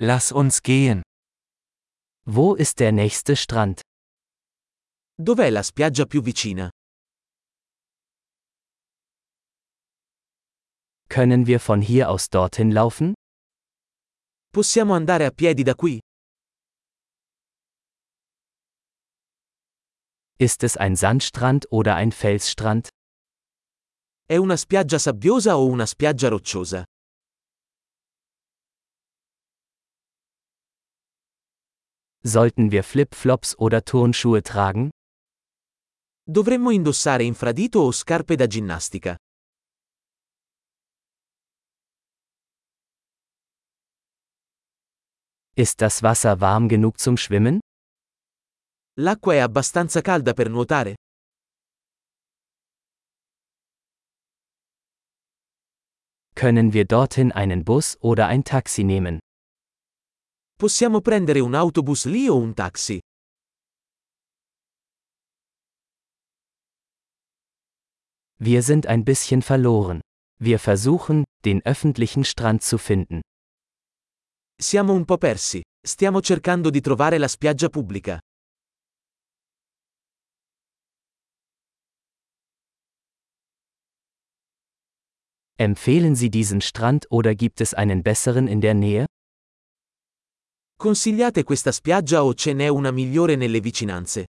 Lass uns gehen. Wo ist der nächste Strand? Dov'è la spiaggia più vicina? Können wir von hier aus dorthin laufen? Possiamo andare a piedi da qui? Ist es ein Sandstrand oder ein Felsstrand? È una spiaggia sabbiosa o una spiaggia rocciosa? Sollten wir Flip-Flops oder Turnschuhe tragen? Dovremmo indossare infradito o scarpe da ginnastica? Ist das Wasser warm genug zum Schwimmen? L'acqua è abbastanza calda per nuotare? Können wir dorthin einen Bus oder ein Taxi nehmen? Possiamo prendere un autobus lì o un taxi? Wir sind ein bisschen verloren. Wir versuchen, den öffentlichen Strand zu finden. Siamo un po' persi. Stiamo cercando di trovare la spiaggia pubblica. Empfehlen Sie diesen Strand oder gibt es einen besseren in der Nähe? Consigliate questa spiaggia o ce n'è una migliore nelle vicinanze?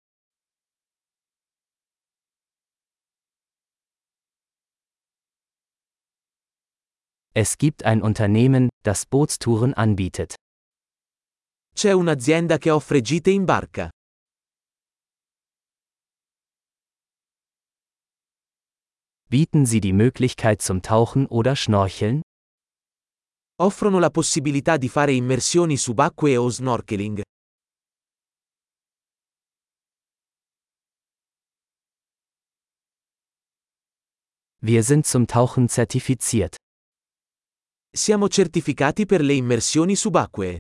Es gibt ein Unternehmen, das Bootstouren anbietet. C'è un'azienda che offre gite in barca. Bieten Sie die Möglichkeit zum Tauchen oder Schnorcheln? Offrono la possibilità di fare immersioni subacquee o snorkeling. Wir sind zum Tauchen zertifiziert. Siamo certificati per le immersioni subacquee.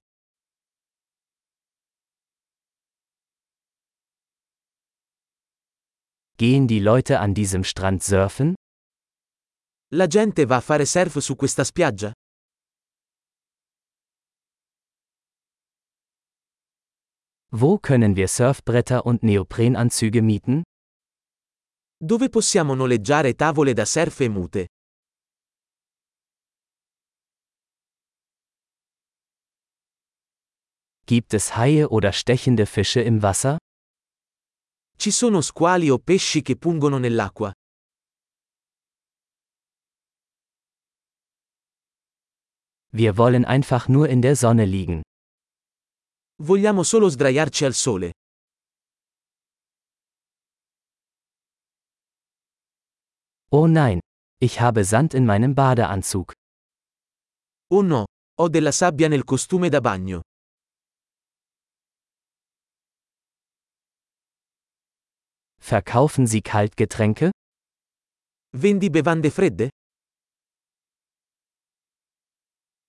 Gehen die Leute an diesem Strand surfen? La gente va a fare surf su questa spiaggia? Wo können wir Surfbretter und Neoprenanzüge mieten? Dove possiamo noleggiare tavole da surf e mute? Gibt es Haie oder stechende Fische im Wasser? Ci sono squali o pesci che pungono nell'acqua? Wir wollen einfach nur in der Sonne liegen. Vogliamo solo sdraiarci al sole. Oh nein, ich habe Sand in meinem Badeanzug. Oh no, ho della sabbia nel costume da bagno. Verkaufen Sie Kaltgetränke? Vendi bevande fredde?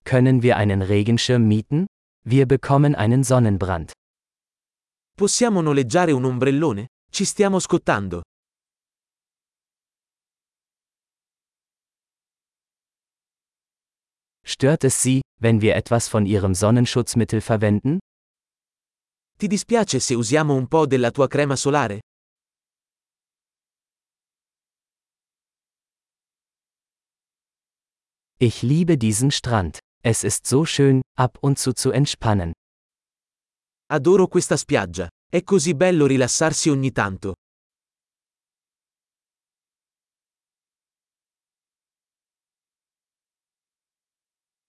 Können wir einen Regenschirm mieten? Wir bekommen einen Sonnenbrand. Possiamo noleggiare un ombrellone? Ci stiamo scottando. Stört es Sie, wenn wir etwas von Ihrem Sonnenschutzmittel verwenden? Ti dispiace se usiamo un po' della tua crema solare? Ich liebe diesen Strand. Es ist so schön, ab und zu zu entspannen. Adoro questa spiaggia. È così bello rilassarsi ogni tanto.